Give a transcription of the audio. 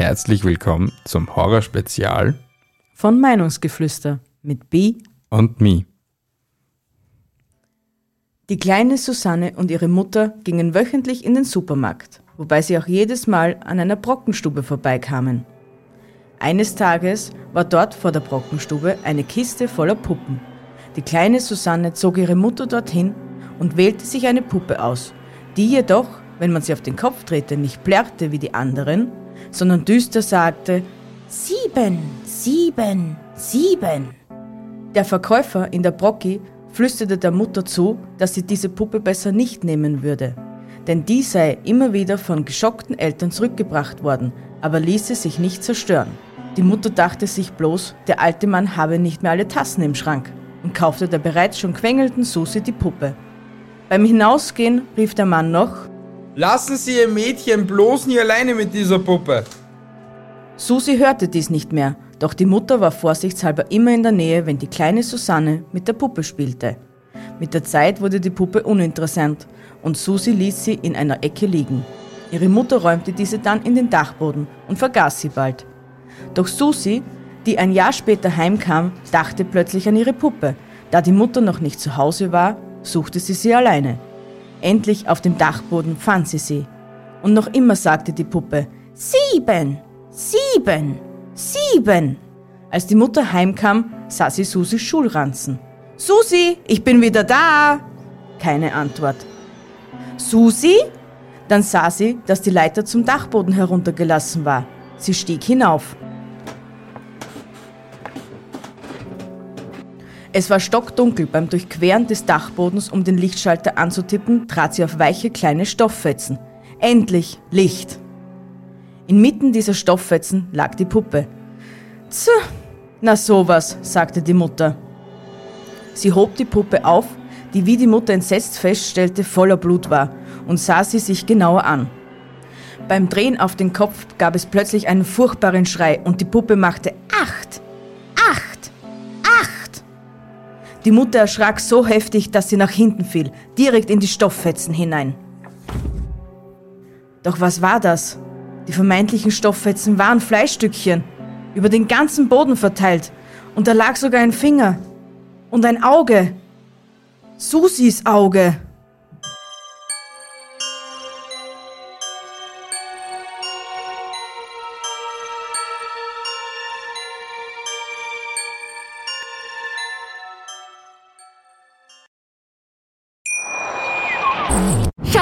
herzlich willkommen zum Horrorspezial von Meinungsgeflüster mit B und Mi. Die kleine Susanne und ihre Mutter gingen wöchentlich in den Supermarkt, wobei sie auch jedes Mal an einer Brockenstube vorbeikamen. Eines Tages war dort vor der Brockenstube eine Kiste voller Puppen. Die kleine Susanne zog ihre Mutter dorthin und wählte sich eine Puppe aus, die jedoch, wenn man sie auf den Kopf drehte, nicht plärrte wie die anderen, sondern düster sagte Sieben, sieben, sieben. Der Verkäufer in der Brocki flüsterte der Mutter zu, dass sie diese Puppe besser nicht nehmen würde, denn die sei immer wieder von geschockten Eltern zurückgebracht worden, aber ließe sich nicht zerstören. Die Mutter dachte sich bloß, der alte Mann habe nicht mehr alle Tassen im Schrank und kaufte der bereits schon quengelnden Susi die Puppe. Beim Hinausgehen rief der Mann noch Lassen Sie Ihr Mädchen bloß nie alleine mit dieser Puppe. Susi hörte dies nicht mehr, doch die Mutter war vorsichtshalber immer in der Nähe, wenn die kleine Susanne mit der Puppe spielte. Mit der Zeit wurde die Puppe uninteressant und Susi ließ sie in einer Ecke liegen. Ihre Mutter räumte diese dann in den Dachboden und vergaß sie bald. Doch Susi, die ein Jahr später heimkam, dachte plötzlich an ihre Puppe. Da die Mutter noch nicht zu Hause war, suchte sie sie alleine. Endlich auf dem Dachboden fand sie sie. Und noch immer sagte die Puppe, Sieben, sieben, sieben. Als die Mutter heimkam, sah sie Susis Schulranzen. Susi, ich bin wieder da. Keine Antwort. Susi? Dann sah sie, dass die Leiter zum Dachboden heruntergelassen war. Sie stieg hinauf. Es war stockdunkel. Beim Durchqueren des Dachbodens, um den Lichtschalter anzutippen, trat sie auf weiche kleine Stofffetzen. Endlich Licht. Inmitten dieser Stofffetzen lag die Puppe. Tch, na sowas, sagte die Mutter. Sie hob die Puppe auf, die wie die Mutter entsetzt feststellte, voller Blut war, und sah sie sich genauer an. Beim Drehen auf den Kopf gab es plötzlich einen furchtbaren Schrei und die Puppe machte acht, acht, Die Mutter erschrak so heftig, dass sie nach hinten fiel, direkt in die Stofffetzen hinein. Doch was war das? Die vermeintlichen Stofffetzen waren Fleischstückchen, über den ganzen Boden verteilt, und da lag sogar ein Finger und ein Auge. Susis Auge.